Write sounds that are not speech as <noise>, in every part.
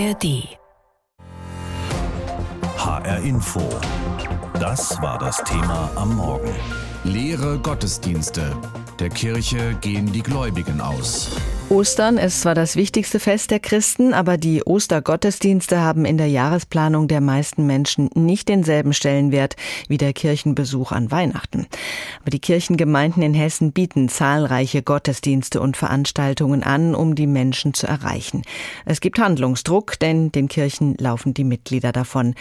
ARD. HR Info. Das war das Thema am Morgen. Leere Gottesdienste. Der Kirche gehen die Gläubigen aus. Ostern ist zwar das wichtigste Fest der Christen, aber die Ostergottesdienste haben in der Jahresplanung der meisten Menschen nicht denselben Stellenwert wie der Kirchenbesuch an Weihnachten. Aber die Kirchengemeinden in Hessen bieten zahlreiche Gottesdienste und Veranstaltungen an, um die Menschen zu erreichen. Es gibt Handlungsdruck, denn den Kirchen laufen die Mitglieder davon.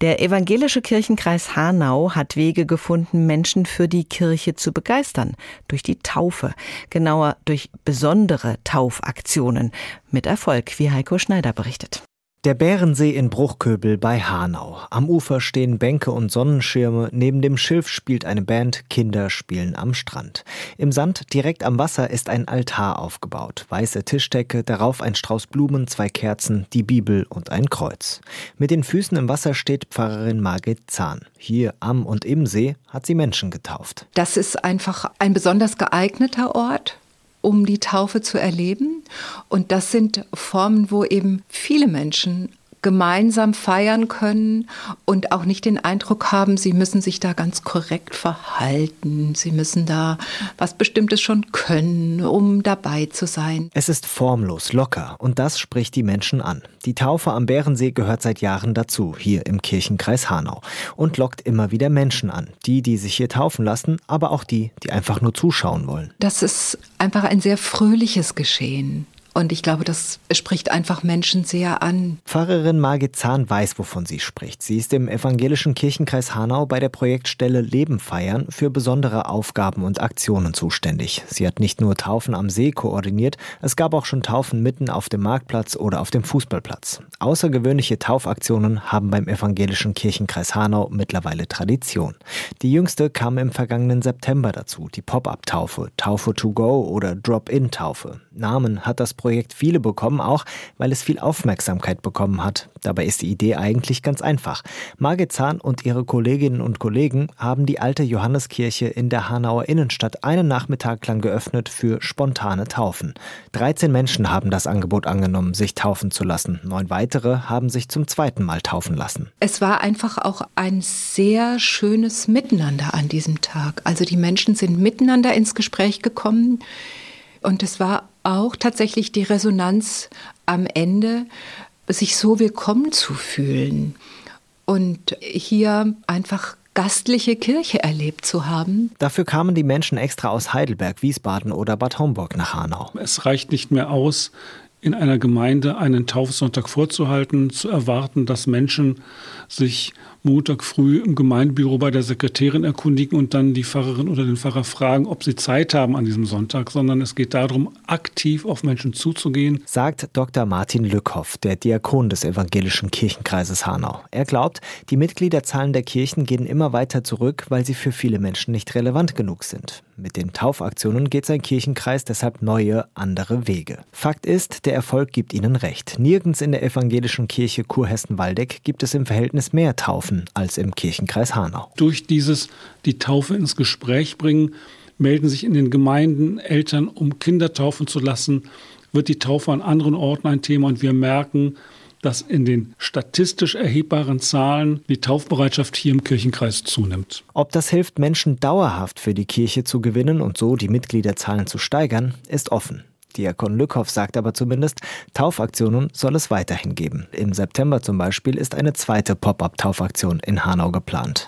Der evangelische Kirchenkreis Hanau hat Wege gefunden, Menschen für die Kirche zu begeistern. Durch die Taufe, genauer durch besondere Taufaktionen. Mit Erfolg, wie Heiko Schneider berichtet. Der Bärensee in Bruchköbel bei Hanau. Am Ufer stehen Bänke und Sonnenschirme, neben dem Schilf spielt eine Band, Kinder spielen am Strand. Im Sand direkt am Wasser ist ein Altar aufgebaut, weiße Tischdecke, darauf ein Strauß Blumen, zwei Kerzen, die Bibel und ein Kreuz. Mit den Füßen im Wasser steht Pfarrerin Margit Zahn. Hier am und im See hat sie Menschen getauft. Das ist einfach ein besonders geeigneter Ort um die Taufe zu erleben. Und das sind Formen, wo eben viele Menschen gemeinsam feiern können und auch nicht den Eindruck haben, sie müssen sich da ganz korrekt verhalten, sie müssen da was Bestimmtes schon können, um dabei zu sein. Es ist formlos, locker und das spricht die Menschen an. Die Taufe am Bärensee gehört seit Jahren dazu, hier im Kirchenkreis Hanau und lockt immer wieder Menschen an. Die, die sich hier taufen lassen, aber auch die, die einfach nur zuschauen wollen. Das ist einfach ein sehr fröhliches Geschehen. Und ich glaube, das spricht einfach Menschen sehr an. Pfarrerin Margit Zahn weiß, wovon sie spricht. Sie ist im evangelischen Kirchenkreis Hanau bei der Projektstelle Leben feiern für besondere Aufgaben und Aktionen zuständig. Sie hat nicht nur Taufen am See koordiniert, es gab auch schon Taufen mitten auf dem Marktplatz oder auf dem Fußballplatz. Außergewöhnliche Taufaktionen haben beim evangelischen Kirchenkreis Hanau mittlerweile Tradition. Die jüngste kam im vergangenen September dazu, die Pop-up-Taufe, Taufe to go oder Drop-in-Taufe. Namen hat das Projekt viele bekommen, auch weil es viel Aufmerksamkeit bekommen hat. Dabei ist die Idee eigentlich ganz einfach. Margit Zahn und ihre Kolleginnen und Kollegen haben die alte Johanneskirche in der Hanauer Innenstadt einen Nachmittag lang geöffnet für spontane Taufen. 13 Menschen haben das Angebot angenommen, sich taufen zu lassen. Neun weitere haben sich zum zweiten Mal taufen lassen. Es war einfach auch ein sehr schönes Miteinander an diesem Tag. Also die Menschen sind miteinander ins Gespräch gekommen. Und es war auch tatsächlich die Resonanz am Ende, sich so willkommen zu fühlen und hier einfach gastliche Kirche erlebt zu haben. Dafür kamen die Menschen extra aus Heidelberg, Wiesbaden oder Bad Homburg nach Hanau. Es reicht nicht mehr aus, in einer Gemeinde einen Taufsonntag vorzuhalten, zu erwarten, dass Menschen sich Montag früh im Gemeindebüro bei der Sekretärin erkundigen und dann die Pfarrerin oder den Pfarrer fragen, ob sie Zeit haben an diesem Sonntag, sondern es geht darum, aktiv auf Menschen zuzugehen. Sagt Dr. Martin Lückhoff, der Diakon des evangelischen Kirchenkreises Hanau. Er glaubt, die Mitgliederzahlen der Kirchen gehen immer weiter zurück, weil sie für viele Menschen nicht relevant genug sind. Mit den Taufaktionen geht sein Kirchenkreis deshalb neue, andere Wege. Fakt ist, der Erfolg gibt ihnen recht. Nirgends in der evangelischen Kirche Kurhessen-Waldeck gibt es im Verhältnis mehr Taufen als im Kirchenkreis Hanau. Durch dieses die Taufe ins Gespräch bringen, melden sich in den Gemeinden Eltern, um Kinder taufen zu lassen, wird die Taufe an anderen Orten ein Thema und wir merken, dass in den statistisch erhebbaren Zahlen die Taufbereitschaft hier im Kirchenkreis zunimmt. Ob das hilft, Menschen dauerhaft für die Kirche zu gewinnen und so die Mitgliederzahlen zu steigern, ist offen. Diakon Lückhoff sagt aber zumindest, Taufaktionen soll es weiterhin geben. Im September zum Beispiel ist eine zweite Pop-up-Taufaktion in Hanau geplant.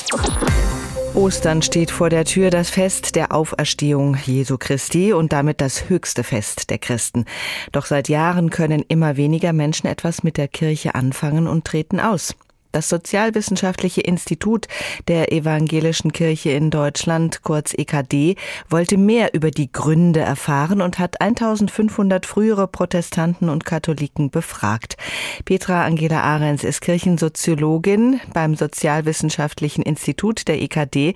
Ostern steht vor der Tür das Fest der Auferstehung Jesu Christi und damit das höchste Fest der Christen. Doch seit Jahren können immer weniger Menschen etwas mit der Kirche anfangen und treten aus. Das Sozialwissenschaftliche Institut der Evangelischen Kirche in Deutschland, kurz EKD, wollte mehr über die Gründe erfahren und hat 1500 frühere Protestanten und Katholiken befragt. Petra Angela Ahrens ist Kirchensoziologin beim Sozialwissenschaftlichen Institut der EKD.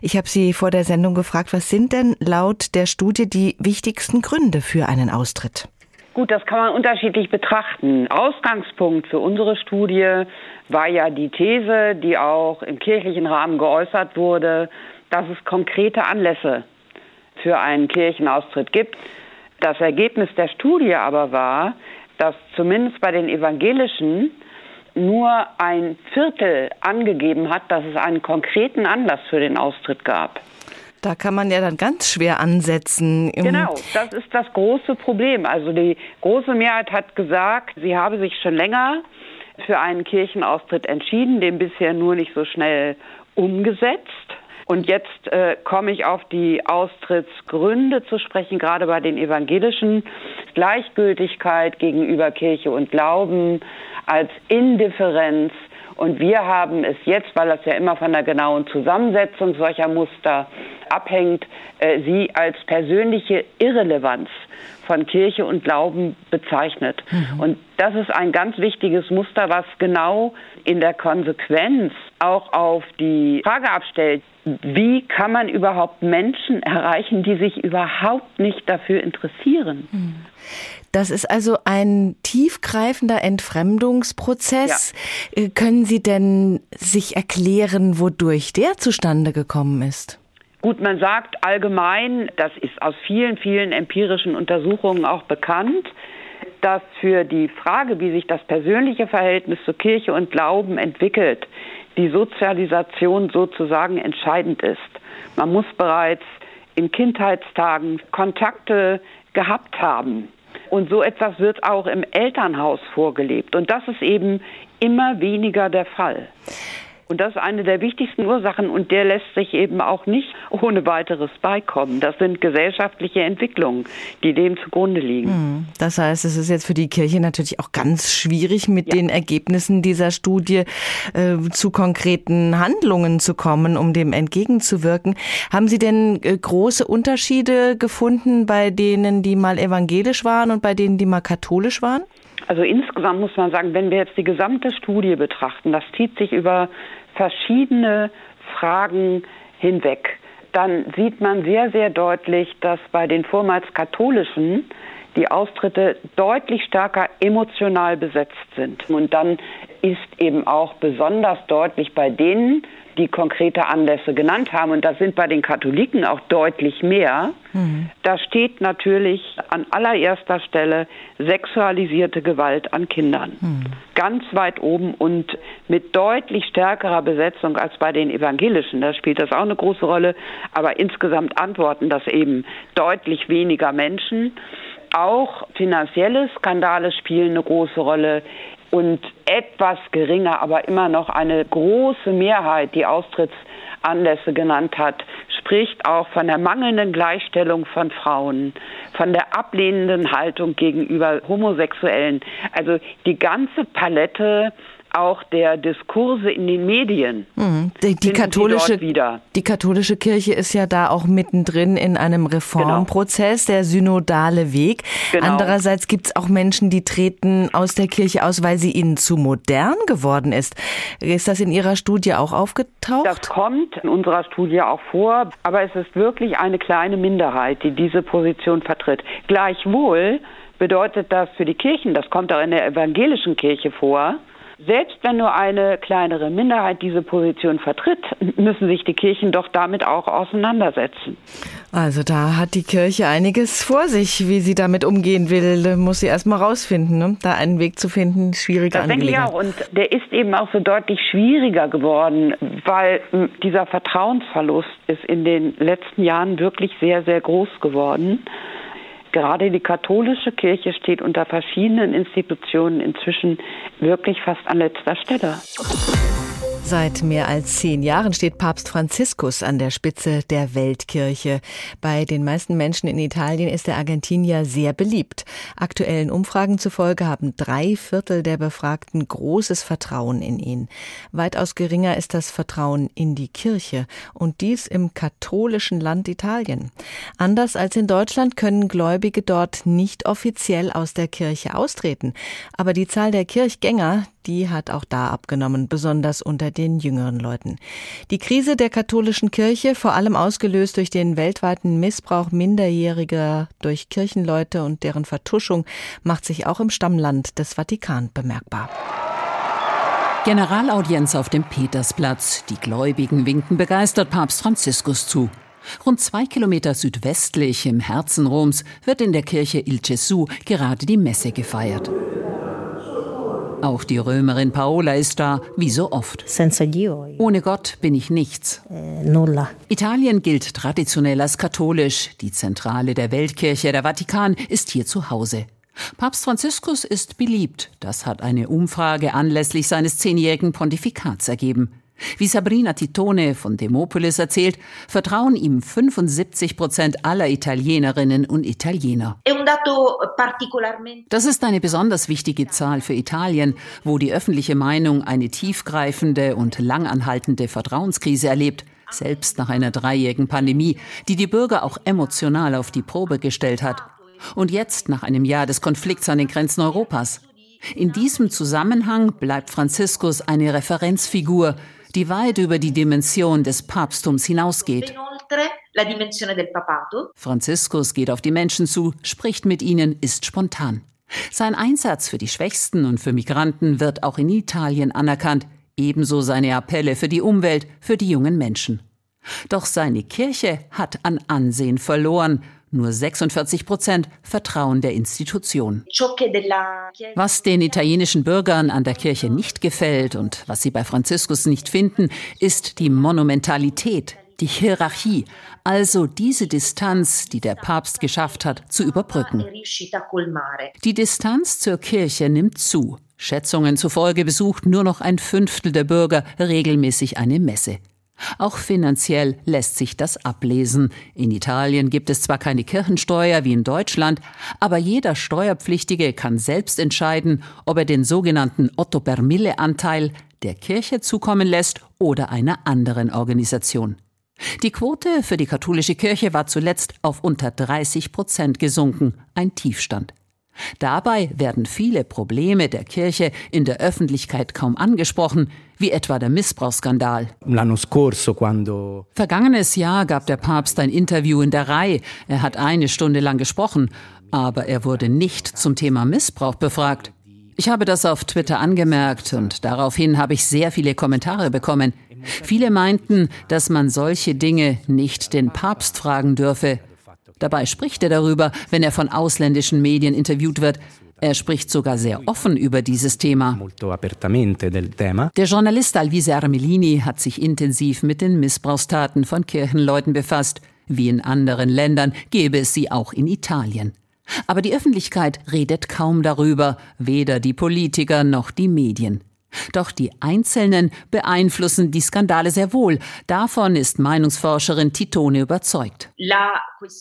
Ich habe sie vor der Sendung gefragt, was sind denn laut der Studie die wichtigsten Gründe für einen Austritt? Gut, das kann man unterschiedlich betrachten. Ausgangspunkt für unsere Studie war ja die These, die auch im kirchlichen Rahmen geäußert wurde, dass es konkrete Anlässe für einen Kirchenaustritt gibt. Das Ergebnis der Studie aber war, dass zumindest bei den Evangelischen nur ein Viertel angegeben hat, dass es einen konkreten Anlass für den Austritt gab. Da kann man ja dann ganz schwer ansetzen. Genau, das ist das große Problem. Also die große Mehrheit hat gesagt, sie habe sich schon länger für einen Kirchenaustritt entschieden, den bisher nur nicht so schnell umgesetzt. Und jetzt äh, komme ich auf die Austrittsgründe zu sprechen, gerade bei den Evangelischen. Gleichgültigkeit gegenüber Kirche und Glauben als Indifferenz. Und wir haben es jetzt, weil das ja immer von der genauen Zusammensetzung solcher Muster abhängt, äh, sie als persönliche Irrelevanz von Kirche und Glauben bezeichnet. Mhm. Und das ist ein ganz wichtiges Muster, was genau in der Konsequenz auch auf die Frage abstellt, wie kann man überhaupt Menschen erreichen, die sich überhaupt nicht dafür interessieren? Das ist also ein tiefgreifender Entfremdungsprozess. Ja. Äh, können Sie denn sich erklären, wodurch der zustande gekommen ist? Gut, man sagt allgemein, das ist aus vielen, vielen empirischen Untersuchungen auch bekannt, dass für die Frage, wie sich das persönliche Verhältnis zu Kirche und Glauben entwickelt, die Sozialisation sozusagen entscheidend ist. Man muss bereits in Kindheitstagen Kontakte gehabt haben. Und so etwas wird auch im Elternhaus vorgelebt. Und das ist eben immer weniger der Fall. Und das ist eine der wichtigsten Ursachen und der lässt sich eben auch nicht ohne weiteres beikommen. Das sind gesellschaftliche Entwicklungen, die dem zugrunde liegen. Hm. Das heißt, es ist jetzt für die Kirche natürlich auch ganz schwierig, mit ja. den Ergebnissen dieser Studie äh, zu konkreten Handlungen zu kommen, um dem entgegenzuwirken. Haben Sie denn äh, große Unterschiede gefunden bei denen, die mal evangelisch waren und bei denen, die mal katholisch waren? Also insgesamt muss man sagen, wenn wir jetzt die gesamte Studie betrachten, das zieht sich über verschiedene Fragen hinweg, dann sieht man sehr, sehr deutlich, dass bei den vormals katholischen die Austritte deutlich stärker emotional besetzt sind. Und dann ist eben auch besonders deutlich bei denen, die konkrete Anlässe genannt haben, und das sind bei den Katholiken auch deutlich mehr, mhm. da steht natürlich an allererster Stelle sexualisierte Gewalt an Kindern. Mhm. Ganz weit oben und mit deutlich stärkerer Besetzung als bei den Evangelischen. Da spielt das auch eine große Rolle, aber insgesamt antworten das eben deutlich weniger Menschen. Auch finanzielle Skandale spielen eine große Rolle und etwas geringer, aber immer noch eine große Mehrheit, die Austrittsanlässe genannt hat, spricht auch von der mangelnden Gleichstellung von Frauen, von der ablehnenden Haltung gegenüber Homosexuellen. Also die ganze Palette auch der Diskurse in den Medien. Mhm. Die, die katholische, die katholische Kirche ist ja da auch mittendrin in einem Reformprozess, genau. der synodale Weg. Genau. Andererseits gibt es auch Menschen, die treten aus der Kirche aus, weil sie ihnen zu modern geworden ist. Ist das in Ihrer Studie auch aufgetaucht? Das kommt in unserer Studie auch vor, aber es ist wirklich eine kleine Minderheit, die diese Position vertritt. Gleichwohl bedeutet das für die Kirchen, das kommt auch in der evangelischen Kirche vor, selbst wenn nur eine kleinere Minderheit diese Position vertritt, müssen sich die Kirchen doch damit auch auseinandersetzen. Also da hat die Kirche einiges vor sich, wie sie damit umgehen will. Muss sie erst mal rausfinden. Ne? Da einen Weg zu finden, schwieriger Das denke ich auch. Und der ist eben auch so deutlich schwieriger geworden, weil dieser Vertrauensverlust ist in den letzten Jahren wirklich sehr, sehr groß geworden. Gerade die katholische Kirche steht unter verschiedenen Institutionen inzwischen wirklich fast an letzter Stelle. Seit mehr als zehn Jahren steht Papst Franziskus an der Spitze der Weltkirche. Bei den meisten Menschen in Italien ist der Argentinier sehr beliebt. Aktuellen Umfragen zufolge haben drei Viertel der Befragten großes Vertrauen in ihn. Weitaus geringer ist das Vertrauen in die Kirche und dies im katholischen Land Italien. Anders als in Deutschland können Gläubige dort nicht offiziell aus der Kirche austreten. Aber die Zahl der Kirchgänger, die hat auch da abgenommen, besonders unter den jüngeren Leuten. Die Krise der katholischen Kirche, vor allem ausgelöst durch den weltweiten Missbrauch Minderjähriger durch Kirchenleute und deren Vertuschung, macht sich auch im Stammland des Vatikan bemerkbar. Generalaudienz auf dem Petersplatz. Die Gläubigen winken begeistert Papst Franziskus zu. Rund zwei Kilometer südwestlich im Herzen Roms wird in der Kirche Il Gesù gerade die Messe gefeiert. Auch die Römerin Paola ist da, wie so oft. Ohne Gott bin ich nichts. Eh, Italien gilt traditionell als katholisch. Die Zentrale der Weltkirche, der Vatikan, ist hier zu Hause. Papst Franziskus ist beliebt. Das hat eine Umfrage anlässlich seines zehnjährigen Pontifikats ergeben. Wie Sabrina Titone von Demopolis erzählt, vertrauen ihm 75 Prozent aller Italienerinnen und Italiener. Das ist eine besonders wichtige Zahl für Italien, wo die öffentliche Meinung eine tiefgreifende und langanhaltende Vertrauenskrise erlebt, selbst nach einer dreijährigen Pandemie, die die Bürger auch emotional auf die Probe gestellt hat. Und jetzt, nach einem Jahr des Konflikts an den Grenzen Europas. In diesem Zusammenhang bleibt Franziskus eine Referenzfigur, die weit über die Dimension des Papsttums hinausgeht. Franziskus geht auf die Menschen zu, spricht mit ihnen, ist spontan. Sein Einsatz für die Schwächsten und für Migranten wird auch in Italien anerkannt, ebenso seine Appelle für die Umwelt, für die jungen Menschen. Doch seine Kirche hat an Ansehen verloren nur 46 Prozent vertrauen der Institution. Was den italienischen Bürgern an der Kirche nicht gefällt und was sie bei Franziskus nicht finden, ist die Monumentalität, die Hierarchie, also diese Distanz, die der Papst geschafft hat, zu überbrücken. Die Distanz zur Kirche nimmt zu. Schätzungen zufolge besucht nur noch ein Fünftel der Bürger regelmäßig eine Messe. Auch finanziell lässt sich das ablesen. In Italien gibt es zwar keine Kirchensteuer wie in Deutschland, aber jeder Steuerpflichtige kann selbst entscheiden, ob er den sogenannten Otto per Mille Anteil der Kirche zukommen lässt oder einer anderen Organisation. Die Quote für die katholische Kirche war zuletzt auf unter 30 Prozent gesunken, ein Tiefstand. Dabei werden viele Probleme der Kirche in der Öffentlichkeit kaum angesprochen, wie etwa der Missbrauchsskandal. Vergangenes Jahr gab der Papst ein Interview in der Reihe. Er hat eine Stunde lang gesprochen, aber er wurde nicht zum Thema Missbrauch befragt. Ich habe das auf Twitter angemerkt und daraufhin habe ich sehr viele Kommentare bekommen. Viele meinten, dass man solche Dinge nicht den Papst fragen dürfe. Dabei spricht er darüber, wenn er von ausländischen Medien interviewt wird. Er spricht sogar sehr offen über dieses Thema. Der Journalist Alvise Armelini hat sich intensiv mit den Missbrauchstaten von Kirchenleuten befasst. Wie in anderen Ländern gäbe es sie auch in Italien. Aber die Öffentlichkeit redet kaum darüber, weder die Politiker noch die Medien. Doch die Einzelnen beeinflussen die Skandale sehr wohl. Davon ist Meinungsforscherin Titone überzeugt.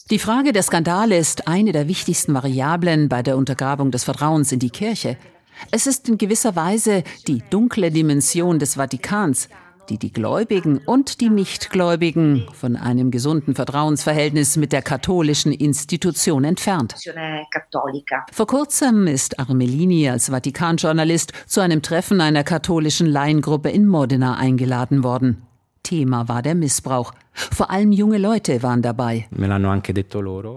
Die Frage der Skandale ist eine der wichtigsten Variablen bei der Untergrabung des Vertrauens in die Kirche. Es ist in gewisser Weise die dunkle Dimension des Vatikans, die die Gläubigen und die Nichtgläubigen von einem gesunden Vertrauensverhältnis mit der katholischen Institution entfernt. Vor kurzem ist Armelini als Vatikanjournalist zu einem Treffen einer katholischen Laiengruppe in Modena eingeladen worden. Thema war der Missbrauch. Vor allem junge Leute waren dabei.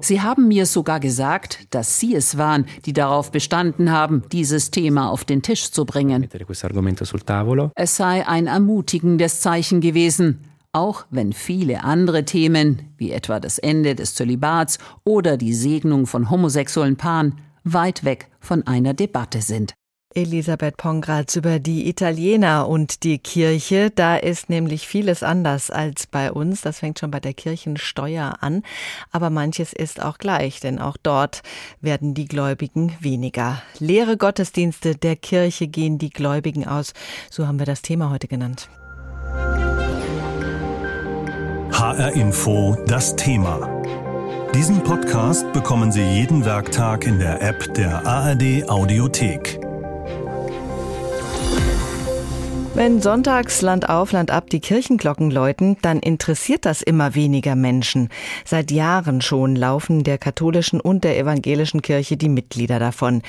Sie haben mir sogar gesagt, dass Sie es waren, die darauf bestanden haben, dieses Thema auf den Tisch zu bringen. Es sei ein ermutigendes Zeichen gewesen, auch wenn viele andere Themen, wie etwa das Ende des Zölibats oder die Segnung von homosexuellen Paaren, weit weg von einer Debatte sind. Elisabeth Pongratz über die Italiener und die Kirche. Da ist nämlich vieles anders als bei uns. Das fängt schon bei der Kirchensteuer an. Aber manches ist auch gleich, denn auch dort werden die Gläubigen weniger. Leere Gottesdienste der Kirche gehen die Gläubigen aus. So haben wir das Thema heute genannt. HR Info, das Thema. Diesen Podcast bekommen Sie jeden Werktag in der App der ARD Audiothek. Wenn sonntags Land auf, Land ab die Kirchenglocken läuten, dann interessiert das immer weniger Menschen. Seit Jahren schon laufen der katholischen und der evangelischen Kirche die Mitglieder davon.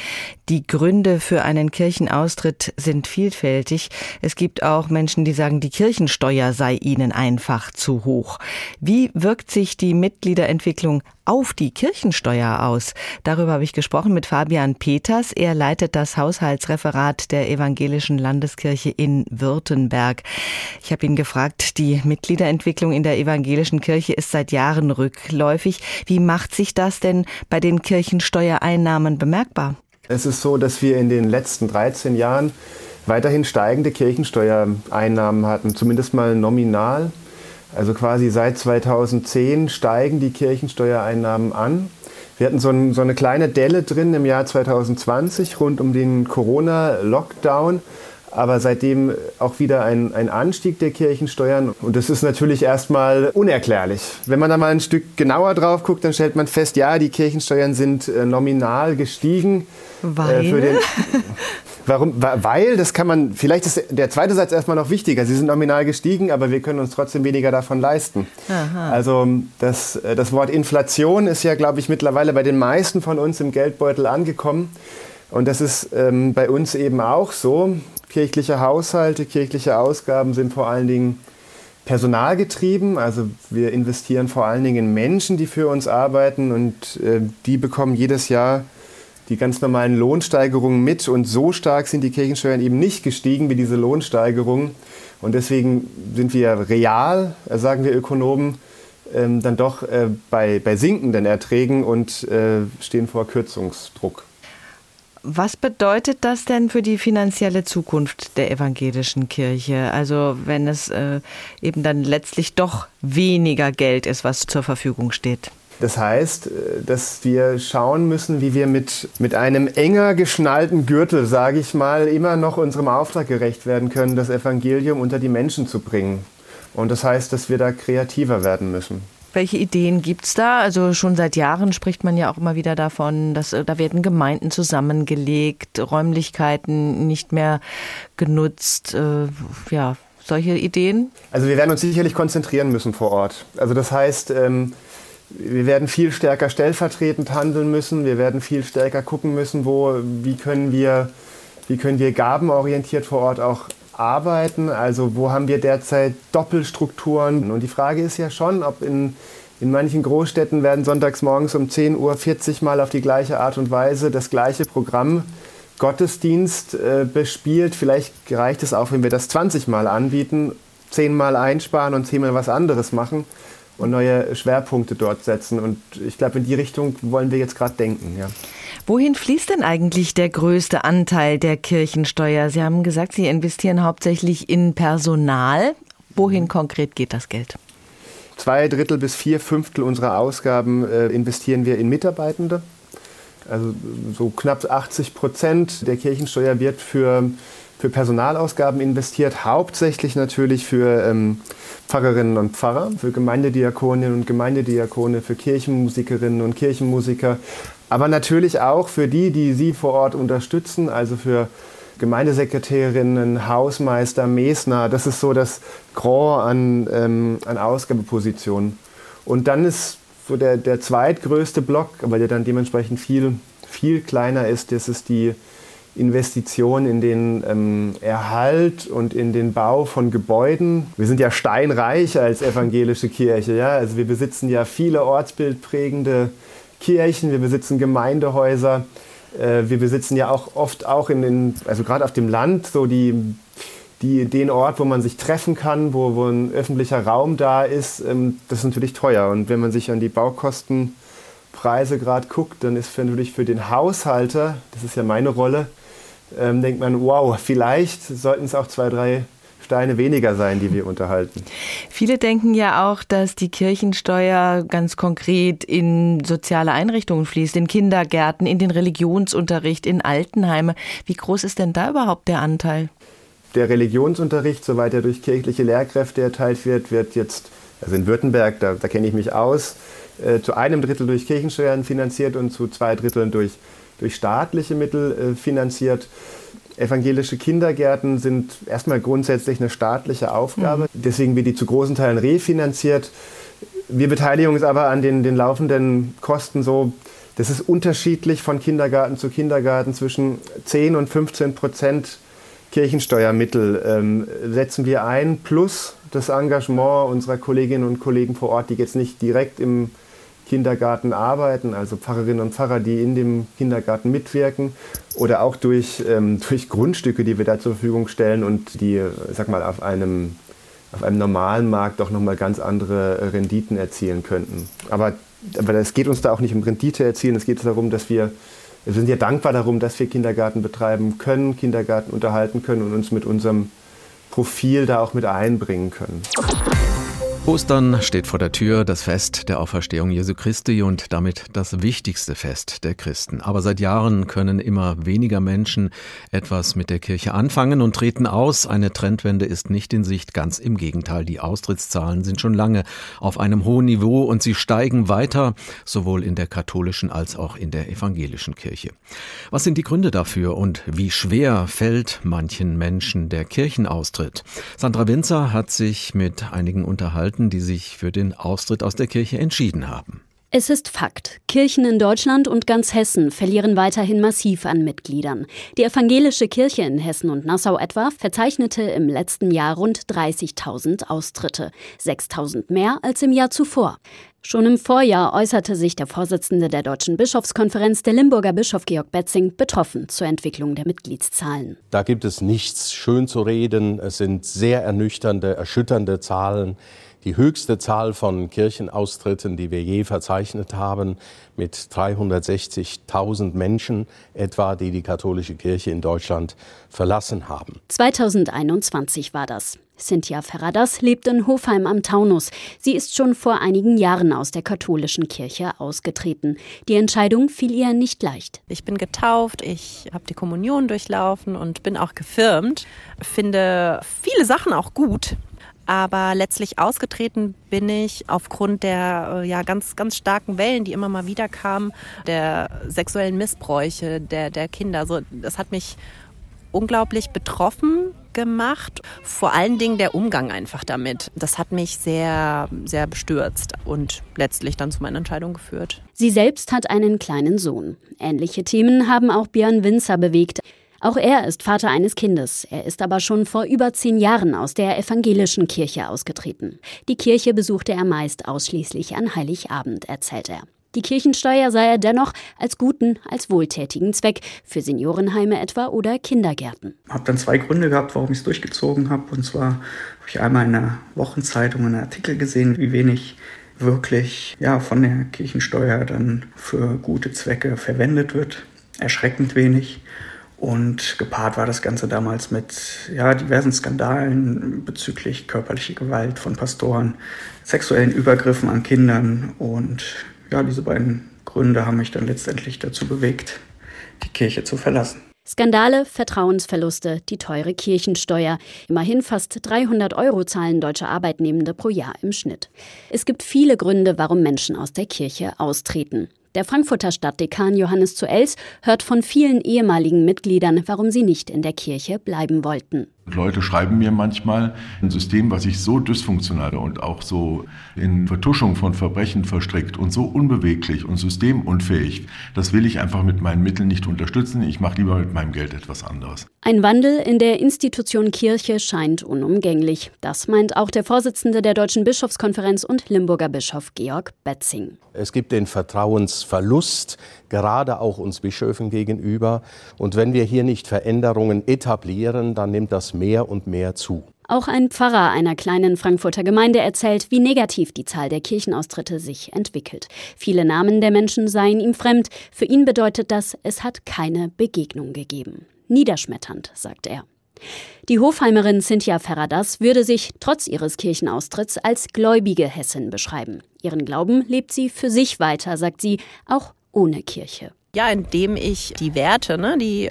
Die Gründe für einen Kirchenaustritt sind vielfältig. Es gibt auch Menschen, die sagen, die Kirchensteuer sei ihnen einfach zu hoch. Wie wirkt sich die Mitgliederentwicklung auf die Kirchensteuer aus? Darüber habe ich gesprochen mit Fabian Peters. Er leitet das Haushaltsreferat der Evangelischen Landeskirche in Württemberg. Ich habe ihn gefragt, die Mitgliederentwicklung in der Evangelischen Kirche ist seit Jahren rückläufig. Wie macht sich das denn bei den Kirchensteuereinnahmen bemerkbar? Es ist so, dass wir in den letzten 13 Jahren weiterhin steigende Kirchensteuereinnahmen hatten, zumindest mal nominal. Also quasi seit 2010 steigen die Kirchensteuereinnahmen an. Wir hatten so, ein, so eine kleine Delle drin im Jahr 2020 rund um den Corona-Lockdown aber seitdem auch wieder ein, ein Anstieg der Kirchensteuern. Und das ist natürlich erstmal unerklärlich. Wenn man da mal ein Stück genauer drauf guckt, dann stellt man fest, ja, die Kirchensteuern sind äh, nominal gestiegen. Weil? Äh, den, <laughs> warum? Weil, das kann man, vielleicht ist der zweite Satz erstmal noch wichtiger. Sie sind nominal gestiegen, aber wir können uns trotzdem weniger davon leisten. Aha. Also das, äh, das Wort Inflation ist ja, glaube ich, mittlerweile bei den meisten von uns im Geldbeutel angekommen. Und das ist ähm, bei uns eben auch so. Kirchliche Haushalte, kirchliche Ausgaben sind vor allen Dingen personalgetrieben. Also wir investieren vor allen Dingen in Menschen, die für uns arbeiten und äh, die bekommen jedes Jahr die ganz normalen Lohnsteigerungen mit. Und so stark sind die Kirchensteuern eben nicht gestiegen wie diese Lohnsteigerungen. Und deswegen sind wir real, äh, sagen wir Ökonomen, ähm, dann doch äh, bei, bei sinkenden Erträgen und äh, stehen vor Kürzungsdruck. Was bedeutet das denn für die finanzielle Zukunft der evangelischen Kirche? Also wenn es äh, eben dann letztlich doch weniger Geld ist, was zur Verfügung steht. Das heißt, äh, dass wir schauen müssen, wie wir mit, mit einem enger geschnallten Gürtel, sage ich mal, immer noch unserem Auftrag gerecht werden können, das Evangelium unter die Menschen zu bringen. Und das heißt, dass wir da kreativer werden müssen. Welche Ideen gibt es da? Also schon seit Jahren spricht man ja auch immer wieder davon, dass äh, da werden Gemeinden zusammengelegt, Räumlichkeiten nicht mehr genutzt. Äh, ja, solche Ideen? Also wir werden uns sicherlich konzentrieren müssen vor Ort. Also das heißt, ähm, wir werden viel stärker stellvertretend handeln müssen. Wir werden viel stärker gucken müssen, wo, wie können wir, wie können wir gabenorientiert vor Ort auch arbeiten? Also wo haben wir derzeit Doppelstrukturen? Und die Frage ist ja schon, ob in, in manchen Großstädten werden sonntags morgens um 10 Uhr 40 Mal auf die gleiche Art und Weise das gleiche Programm Gottesdienst äh, bespielt. Vielleicht reicht es auch, wenn wir das 20 Mal anbieten, 10 Mal einsparen und 10 Mal was anderes machen und neue Schwerpunkte dort setzen. Und ich glaube, in die Richtung wollen wir jetzt gerade denken. Ja. Wohin fließt denn eigentlich der größte Anteil der Kirchensteuer? Sie haben gesagt, Sie investieren hauptsächlich in Personal. Wohin konkret geht das Geld? Zwei Drittel bis vier Fünftel unserer Ausgaben äh, investieren wir in Mitarbeitende. Also so knapp 80 Prozent der Kirchensteuer wird für, für Personalausgaben investiert, hauptsächlich natürlich für ähm, Pfarrerinnen und Pfarrer, für Gemeindediakoninnen und Gemeindediakone, für Kirchenmusikerinnen und Kirchenmusiker, aber natürlich auch für die, die Sie vor Ort unterstützen, also für Gemeindesekretärinnen, Hausmeister, Mesner. Das ist so das Grand an, ähm, an Ausgabepositionen. Und dann ist so der, der zweitgrößte Block, aber der dann dementsprechend viel, viel kleiner ist, das ist die Investition in den ähm, Erhalt und in den Bau von Gebäuden. Wir sind ja steinreich als evangelische Kirche. Ja? Also wir besitzen ja viele ortsbildprägende Kirchen, wir besitzen Gemeindehäuser. Äh, wir besitzen ja auch oft auch in den, also gerade auf dem Land, so die, die, den Ort, wo man sich treffen kann, wo, wo ein öffentlicher Raum da ist. Ähm, das ist natürlich teuer. Und wenn man sich an die Baukostenpreise gerade guckt, dann ist für, natürlich für den Haushalter, das ist ja meine Rolle, ähm, denkt man, wow, vielleicht sollten es auch zwei, drei Steine weniger sein, die wir unterhalten. Viele denken ja auch, dass die Kirchensteuer ganz konkret in soziale Einrichtungen fließt, in Kindergärten, in den Religionsunterricht, in Altenheime. Wie groß ist denn da überhaupt der Anteil? Der Religionsunterricht, soweit er durch kirchliche Lehrkräfte erteilt wird, wird jetzt, also in Württemberg, da, da kenne ich mich aus, äh, zu einem Drittel durch Kirchensteuern finanziert und zu zwei Dritteln durch, durch staatliche Mittel äh, finanziert. Evangelische Kindergärten sind erstmal grundsätzlich eine staatliche Aufgabe. Mhm. Deswegen wird die zu großen Teilen refinanziert. Wir beteiligen uns aber an den, den laufenden Kosten so, das ist unterschiedlich von Kindergarten zu Kindergarten. Zwischen 10 und 15 Prozent Kirchensteuermittel ähm, setzen wir ein, plus das Engagement unserer Kolleginnen und Kollegen vor Ort, die jetzt nicht direkt im Kindergarten arbeiten, also Pfarrerinnen und Pfarrer, die in dem Kindergarten mitwirken oder auch durch, ähm, <laughs> durch Grundstücke, die wir da zur Verfügung stellen und die, sag mal, auf einem, auf einem normalen Markt doch nochmal ganz andere Renditen erzielen könnten. Aber, aber es geht uns da auch nicht um Rendite erzielen, es geht darum, dass wir Wir sind ja dankbar darum, dass wir Kindergarten betreiben können, Kindergarten unterhalten können und uns mit unserem Profil da auch mit einbringen können. Ostern steht vor der Tür, das Fest der Auferstehung Jesu Christi und damit das wichtigste Fest der Christen. Aber seit Jahren können immer weniger Menschen etwas mit der Kirche anfangen und treten aus. Eine Trendwende ist nicht in Sicht, ganz im Gegenteil. Die Austrittszahlen sind schon lange auf einem hohen Niveau und sie steigen weiter, sowohl in der katholischen als auch in der evangelischen Kirche. Was sind die Gründe dafür und wie schwer fällt manchen Menschen der Kirchenaustritt? Sandra Winzer hat sich mit einigen unterhalten Gestalten, die sich für den Austritt aus der Kirche entschieden haben. Es ist Fakt. Kirchen in Deutschland und ganz Hessen verlieren weiterhin massiv an Mitgliedern. Die evangelische Kirche in Hessen und Nassau etwa verzeichnete im letzten Jahr rund 30.000 Austritte. 6.000 mehr als im Jahr zuvor. Schon im Vorjahr äußerte sich der Vorsitzende der Deutschen Bischofskonferenz, der Limburger Bischof Georg Betzing, betroffen zur Entwicklung der Mitgliedszahlen. Da gibt es nichts schön zu reden. Es sind sehr ernüchternde, erschütternde Zahlen die höchste Zahl von Kirchenaustritten, die wir je verzeichnet haben, mit 360.000 Menschen etwa, die die katholische Kirche in Deutschland verlassen haben. 2021 war das. Cynthia Ferradas lebt in Hofheim am Taunus. Sie ist schon vor einigen Jahren aus der katholischen Kirche ausgetreten. Die Entscheidung fiel ihr nicht leicht. Ich bin getauft, ich habe die Kommunion durchlaufen und bin auch gefirmt. Finde viele Sachen auch gut. Aber letztlich ausgetreten bin ich aufgrund der äh, ja, ganz, ganz starken Wellen, die immer mal wieder kamen, der sexuellen Missbräuche der, der Kinder. Also, das hat mich unglaublich betroffen gemacht. Vor allen Dingen der Umgang einfach damit. Das hat mich sehr, sehr bestürzt und letztlich dann zu meiner Entscheidung geführt. Sie selbst hat einen kleinen Sohn. Ähnliche Themen haben auch Björn Winzer bewegt. Auch er ist Vater eines Kindes. Er ist aber schon vor über zehn Jahren aus der evangelischen Kirche ausgetreten. Die Kirche besuchte er meist ausschließlich an Heiligabend, erzählt er. Die Kirchensteuer sei er dennoch als guten, als wohltätigen Zweck für Seniorenheime etwa oder Kindergärten. Ich habe dann zwei Gründe gehabt, warum ich es durchgezogen habe. Und zwar habe ich einmal in der Wochenzeitung einen Artikel gesehen, wie wenig wirklich ja, von der Kirchensteuer dann für gute Zwecke verwendet wird. Erschreckend wenig. Und gepaart war das Ganze damals mit ja, diversen Skandalen bezüglich körperlicher Gewalt von Pastoren, sexuellen Übergriffen an Kindern. Und ja, diese beiden Gründe haben mich dann letztendlich dazu bewegt, die Kirche zu verlassen. Skandale, Vertrauensverluste, die teure Kirchensteuer. Immerhin fast 300 Euro zahlen deutsche Arbeitnehmende pro Jahr im Schnitt. Es gibt viele Gründe, warum Menschen aus der Kirche austreten. Der Frankfurter Stadtdekan Johannes zu Els hört von vielen ehemaligen Mitgliedern, warum sie nicht in der Kirche bleiben wollten. Leute schreiben mir manchmal, ein System, was sich so dysfunktional und auch so in Vertuschung von Verbrechen verstrickt und so unbeweglich und systemunfähig, das will ich einfach mit meinen Mitteln nicht unterstützen. Ich mache lieber mit meinem Geld etwas anderes. Ein Wandel in der Institution Kirche scheint unumgänglich. Das meint auch der Vorsitzende der Deutschen Bischofskonferenz und Limburger Bischof Georg Betzing. Es gibt den Vertrauensverlust, gerade auch uns Bischöfen gegenüber. Und wenn wir hier nicht Veränderungen etablieren, dann nimmt das mehr und mehr zu. Auch ein Pfarrer einer kleinen Frankfurter Gemeinde erzählt, wie negativ die Zahl der Kirchenaustritte sich entwickelt. Viele Namen der Menschen seien ihm fremd. Für ihn bedeutet das, es hat keine Begegnung gegeben. Niederschmetternd, sagt er. Die Hofheimerin Cynthia Ferradas würde sich trotz ihres Kirchenaustritts als gläubige Hessin beschreiben. Ihren Glauben lebt sie für sich weiter, sagt sie, auch ohne Kirche. Ja, indem ich die Werte, ne, die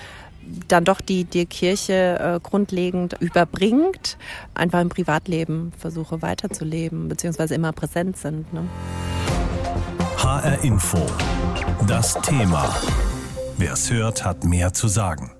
dann doch die, die Kirche äh, grundlegend überbringt, einfach im Privatleben versuche weiterzuleben, beziehungsweise immer präsent sind. Ne? HR Info. Das Thema. Wer es hört, hat mehr zu sagen.